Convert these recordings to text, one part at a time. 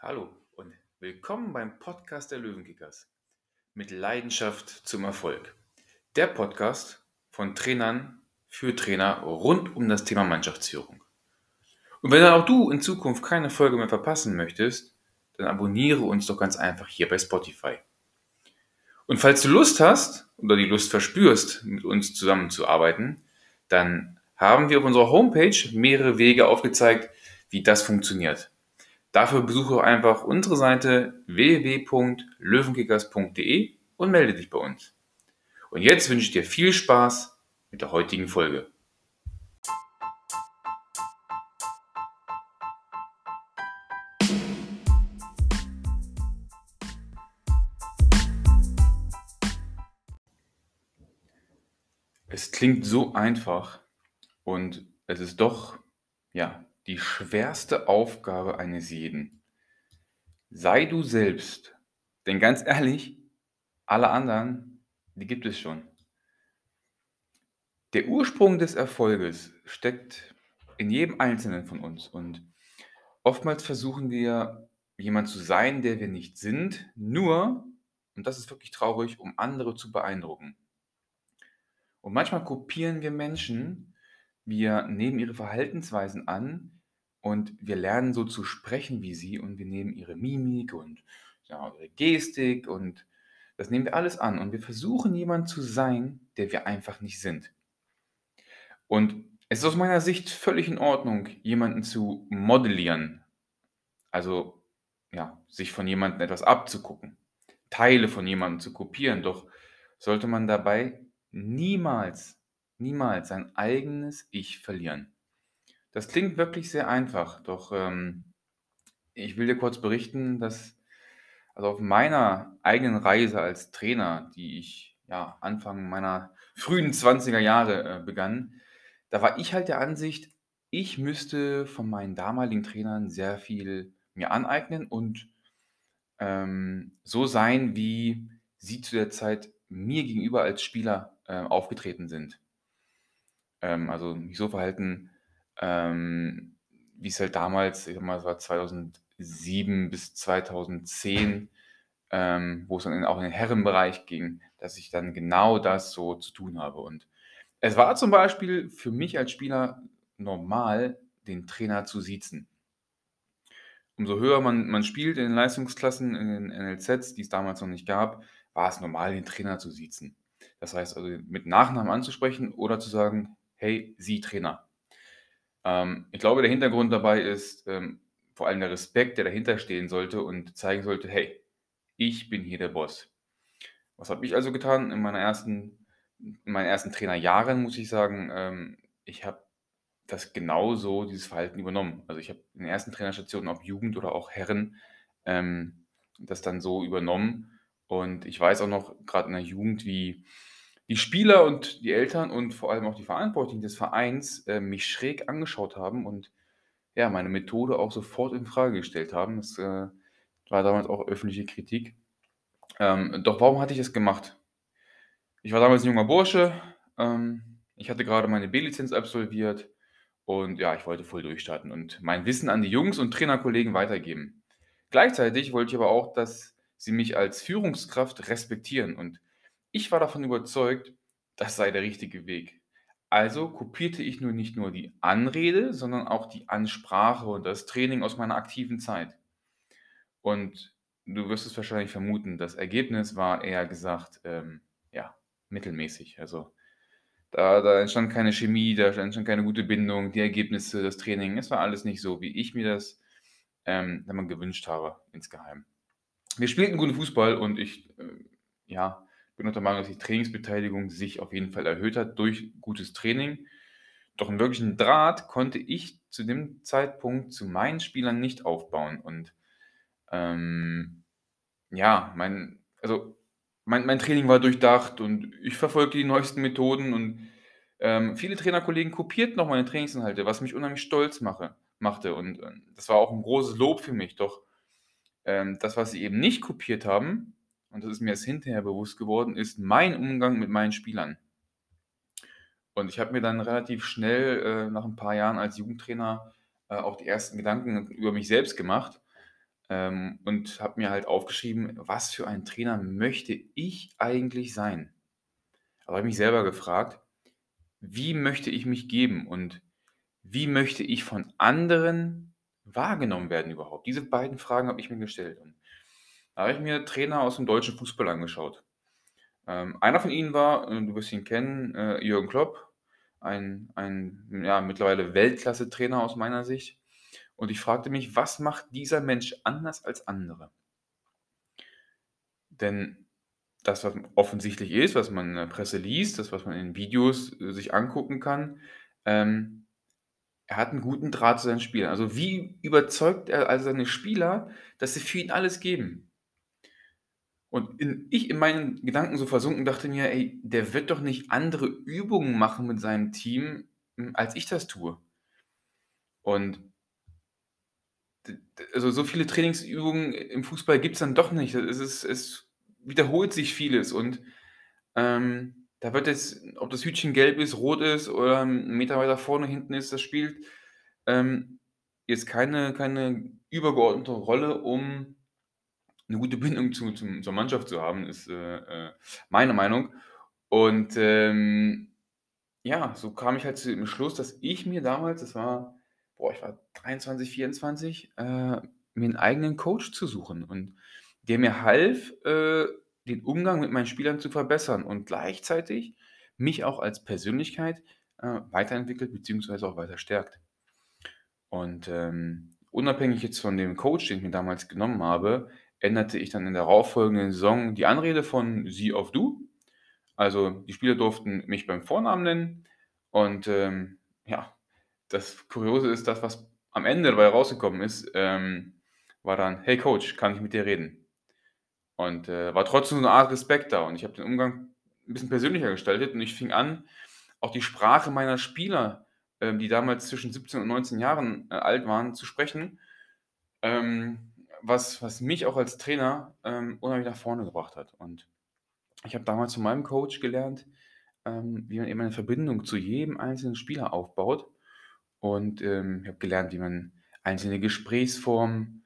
Hallo und willkommen beim Podcast der Löwenkickers. Mit Leidenschaft zum Erfolg. Der Podcast von Trainern für Trainer rund um das Thema Mannschaftsführung. Und wenn dann auch du in Zukunft keine Folge mehr verpassen möchtest, dann abonniere uns doch ganz einfach hier bei Spotify. Und falls du Lust hast oder die Lust verspürst, mit uns zusammenzuarbeiten, dann haben wir auf unserer Homepage mehrere Wege aufgezeigt, wie das funktioniert. Dafür besuche einfach unsere Seite www.löwenkickers.de und melde dich bei uns. Und jetzt wünsche ich dir viel Spaß mit der heutigen Folge. Es klingt so einfach und es ist doch, ja, die schwerste Aufgabe eines jeden. Sei du selbst. Denn ganz ehrlich, alle anderen, die gibt es schon. Der Ursprung des Erfolges steckt in jedem Einzelnen von uns. Und oftmals versuchen wir, jemand zu sein, der wir nicht sind, nur, und das ist wirklich traurig, um andere zu beeindrucken. Und manchmal kopieren wir Menschen, wir nehmen ihre Verhaltensweisen an und wir lernen so zu sprechen wie sie und wir nehmen ihre Mimik und ja, ihre Gestik und das nehmen wir alles an und wir versuchen jemand zu sein, der wir einfach nicht sind. Und es ist aus meiner Sicht völlig in Ordnung, jemanden zu modellieren, also ja, sich von jemandem etwas abzugucken, Teile von jemandem zu kopieren, doch sollte man dabei niemals, niemals sein eigenes Ich verlieren. Das klingt wirklich sehr einfach, doch ähm, ich will dir kurz berichten, dass also auf meiner eigenen Reise als Trainer, die ich ja Anfang meiner frühen 20er Jahre äh, begann, da war ich halt der Ansicht, ich müsste von meinen damaligen Trainern sehr viel mir aneignen und ähm, so sein, wie sie zu der Zeit mir gegenüber als Spieler äh, aufgetreten sind. Ähm, also mich so verhalten, ähm, wie es halt damals, ich sag mal, es war 2007 bis 2010, ähm, wo es dann auch in den Herrenbereich ging, dass ich dann genau das so zu tun habe. Und es war zum Beispiel für mich als Spieler normal, den Trainer zu siezen. Umso höher man, man spielt in den Leistungsklassen, in den NLZs, die es damals noch nicht gab, war es normal, den Trainer zu siezen. Das heißt also mit Nachnamen anzusprechen oder zu sagen, hey, Sie Trainer. Ähm, ich glaube, der Hintergrund dabei ist ähm, vor allem der Respekt, der dahinter stehen sollte und zeigen sollte, hey, ich bin hier der Boss. Was habe ich also getan in meiner ersten, in meinen ersten Trainerjahren, muss ich sagen, ähm, ich habe das genauso, dieses Verhalten übernommen. Also ich habe in den ersten Trainerstationen, ob Jugend oder auch Herren, ähm, das dann so übernommen. Und ich weiß auch noch, gerade in der Jugend, wie die Spieler und die Eltern und vor allem auch die Verantwortlichen des Vereins äh, mich schräg angeschaut haben und ja, meine Methode auch sofort in Frage gestellt haben. Das äh, war damals auch öffentliche Kritik. Ähm, doch warum hatte ich das gemacht? Ich war damals ein junger Bursche. Ähm, ich hatte gerade meine B-Lizenz absolviert und ja, ich wollte voll durchstarten und mein Wissen an die Jungs und Trainerkollegen weitergeben. Gleichzeitig wollte ich aber auch, dass sie mich als Führungskraft respektieren und ich war davon überzeugt, das sei der richtige Weg. Also kopierte ich nur nicht nur die Anrede, sondern auch die Ansprache und das Training aus meiner aktiven Zeit. Und du wirst es wahrscheinlich vermuten, das Ergebnis war eher gesagt, ähm, ja, mittelmäßig. Also da, da entstand keine Chemie, da entstand keine gute Bindung, die Ergebnisse, das Training, es war alles nicht so, wie ich mir das ähm, gewünscht habe, insgeheim. Wir spielten guten Fußball und ich, äh, ja, bin auch der Meinung, dass die Trainingsbeteiligung sich auf jeden Fall erhöht hat durch gutes Training. Doch einen wirklichen Draht konnte ich zu dem Zeitpunkt zu meinen Spielern nicht aufbauen. Und ähm, ja, mein, also mein, mein Training war durchdacht und ich verfolgte die neuesten Methoden und ähm, viele Trainerkollegen kopierten noch meine Trainingsinhalte, was mich unheimlich stolz mache, machte. Und äh, das war auch ein großes Lob für mich. Doch ähm, das, was sie eben nicht kopiert haben, und das ist mir erst hinterher bewusst geworden, ist mein Umgang mit meinen Spielern. Und ich habe mir dann relativ schnell äh, nach ein paar Jahren als Jugendtrainer äh, auch die ersten Gedanken über mich selbst gemacht. ähm, und habe mir halt aufgeschrieben, was für ein Trainer möchte ich eigentlich sein? Aber habe mich selber gefragt, wie möchte ich mich geben und wie möchte ich von anderen wahrgenommen werden überhaupt? Diese beiden Fragen habe ich mir gestellt. Und da habe ich mir Trainer aus dem deutschen Fußball angeschaut. Ähm, einer von ihnen war, äh, du wirst ihn kennen, äh, Jürgen Klopp, ein, ein ja, mittlerweile Weltklasse-Trainer aus meiner Sicht. Und ich fragte mich, was macht dieser Mensch anders als andere? Denn das, was offensichtlich ist, was man in der Presse liest, das, was man in Videos äh, sich angucken kann, ähm, er hat einen guten Draht zu seinen Spielern. Also wie überzeugt er also seine Spieler, dass sie für ihn alles geben? Und in, ich in meinen Gedanken so versunken dachte mir, ey, der wird doch nicht andere Übungen machen mit seinem Team, hm, als ich das tue. Und also so viele Trainingsübungen im Fußball gibt es dann doch nicht. Es, ist, es wiederholt sich vieles und ähm, da wird jetzt, ob das Hütchen gelb ist, rot ist oder einen Meter weiter vorne, hinten ist, das spielt ähm, jetzt keine, keine übergeordnete Rolle, um eine gute Bindung zu, zum, zur Mannschaft zu haben, ist äh, äh, meine Meinung. Und ähm, ja, so kam ich halt zu dem Schluss, dass ich mir damals, das war, boah, ich war 23, 24, äh, mir einen eigenen Coach zu suchen und der mir half, äh, den Umgang mit meinen Spielern zu verbessern und gleichzeitig mich auch als Persönlichkeit äh, weiterentwickelt bzw. auch weiter stärkt. Und ähm, unabhängig jetzt von dem Coach, den ich mir damals genommen habe, änderte ich dann in der darauffolgenden Saison die Anrede von sie auf du. Also die Spieler durften mich beim Vornamen nennen. Und ähm, ja, das Kuriose ist, das, was am Ende dabei rausgekommen ist, ähm, war dann, hey Coach, kann ich mit dir reden? Und äh, war trotzdem so eine Art Respekt da. Und ich habe den Umgang ein bisschen persönlicher gestaltet und ich fing an, auch die Sprache meiner Spieler, äh, die damals zwischen 17 und 19 Jahren äh, alt waren, zu sprechen, ähm, was, was mich auch als Trainer ähm, unheimlich nach vorne gebracht hat. Und ich habe damals von meinem Coach gelernt, ähm, wie man eben eine Verbindung zu jedem einzelnen Spieler aufbaut. Und ähm, ich habe gelernt, wie man einzelne Gesprächsformen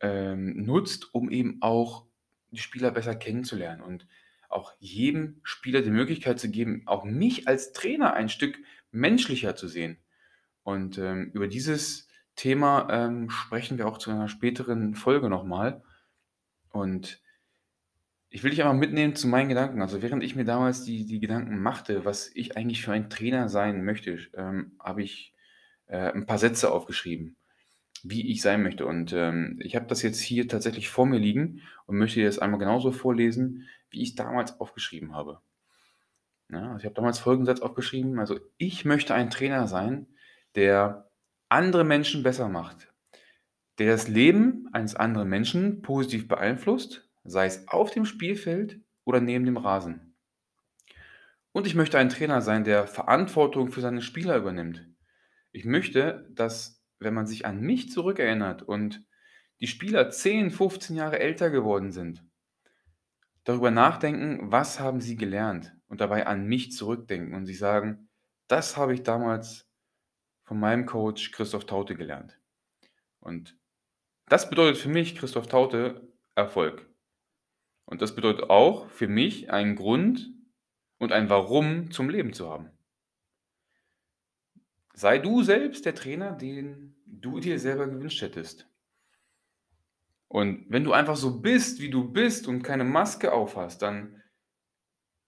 ähm, nutzt, um eben auch die Spieler besser kennenzulernen und auch jedem Spieler die Möglichkeit zu geben, auch mich als Trainer ein Stück menschlicher zu sehen. Und ähm, über dieses Thema ähm, sprechen wir auch zu einer späteren Folge nochmal. Und ich will dich einfach mitnehmen zu meinen Gedanken. Also während ich mir damals die, die Gedanken machte, was ich eigentlich für ein Trainer sein möchte, ähm, habe ich äh, ein paar Sätze aufgeschrieben wie ich sein möchte. Und ähm, ich habe das jetzt hier tatsächlich vor mir liegen und möchte dir das einmal genauso vorlesen, wie ich damals aufgeschrieben habe. Ja, also ich habe damals folgenden Satz aufgeschrieben. Also ich möchte ein Trainer sein, der andere Menschen besser macht, der das Leben eines anderen Menschen positiv beeinflusst, sei es auf dem Spielfeld oder neben dem Rasen. Und ich möchte ein Trainer sein, der Verantwortung für seine Spieler übernimmt. Ich möchte, dass wenn man sich an mich zurückerinnert und die Spieler 10, 15 Jahre älter geworden sind, darüber nachdenken, was haben sie gelernt und dabei an mich zurückdenken und sie sagen, das habe ich damals von meinem Coach Christoph Taute gelernt. Und das bedeutet für mich, Christoph Taute, Erfolg. Und das bedeutet auch für mich einen Grund und ein Warum zum Leben zu haben. Sei du selbst der Trainer, den du dir selber gewünscht hättest. Und wenn du einfach so bist, wie du bist und keine Maske aufhast, dann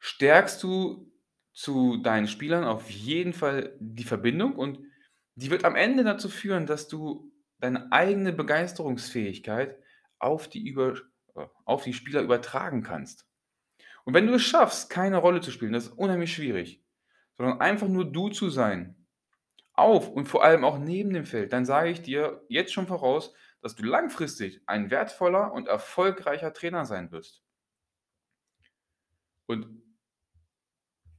stärkst du zu deinen Spielern auf jeden Fall die Verbindung und die wird am Ende dazu führen, dass du deine eigene Begeisterungsfähigkeit auf die, über, äh, auf die Spieler übertragen kannst. Und wenn du es schaffst, keine Rolle zu spielen, das ist unheimlich schwierig, sondern einfach nur du zu sein, auf und vor allem auch neben dem Feld, dann sage ich dir jetzt schon voraus, dass du langfristig ein wertvoller und erfolgreicher Trainer sein wirst. Und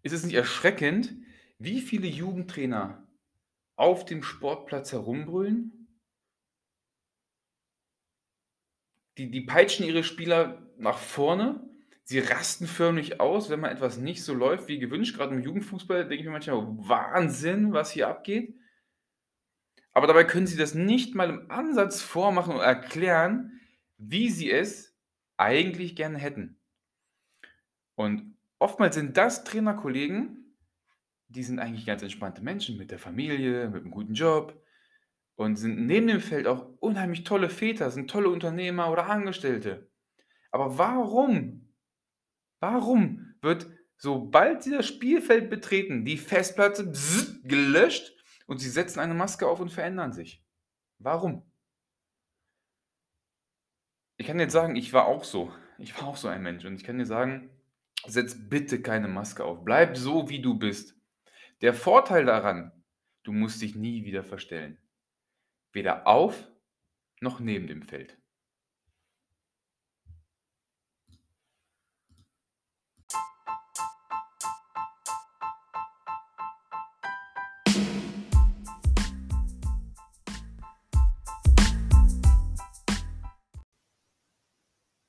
ist es nicht erschreckend, wie viele Jugendtrainer auf dem Sportplatz herumbrüllen? Die, die peitschen ihre Spieler nach vorne sie rasten förmlich aus, wenn mal etwas nicht so läuft wie gewünscht. Gerade im Jugendfußball denke ich mir manchmal, Wahnsinn, was hier abgeht. Aber dabei können sie das nicht mal im Ansatz vormachen und erklären, wie sie es eigentlich gerne hätten. Und oftmals sind das Trainerkollegen, die sind eigentlich ganz entspannte Menschen mit der Familie, mit einem guten Job und sind neben dem Feld auch unheimlich tolle Väter, sind tolle Unternehmer oder Angestellte. Aber warum? Warum wird, sobald sie das Spielfeld betreten, die Festplatte gelöscht und sie setzen eine Maske auf und verändern sich? Warum? Ich kann jetzt sagen, ich war auch so. Ich war auch so ein Mensch und ich kann dir sagen, setz bitte keine Maske auf. Bleib so, wie du bist. Der Vorteil daran, du musst dich nie wieder verstellen. Weder auf noch neben dem Feld.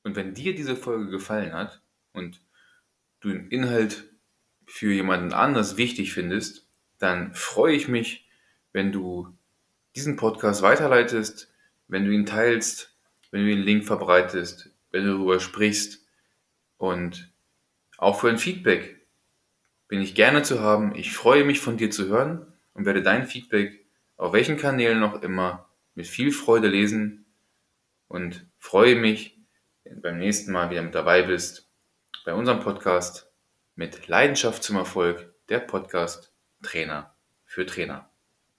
Und wenn dir diese Folge gefallen hat und du den Inhalt für jemanden anders wichtig findest, dann freue ich mich, wenn du diesen Podcast weiterleitest, wenn du ihn teilst, wenn du den Link verbreitest, wenn du darüber sprichst und auch für ein Feedback bin ich gerne zu haben. Ich freue mich von dir zu hören und werde dein Feedback auf welchen Kanälen noch immer mit viel Freude lesen und freue mich, wenn du beim nächsten Mal wieder mit dabei bist bei unserem Podcast mit Leidenschaft zum Erfolg, der Podcast Trainer für Trainer.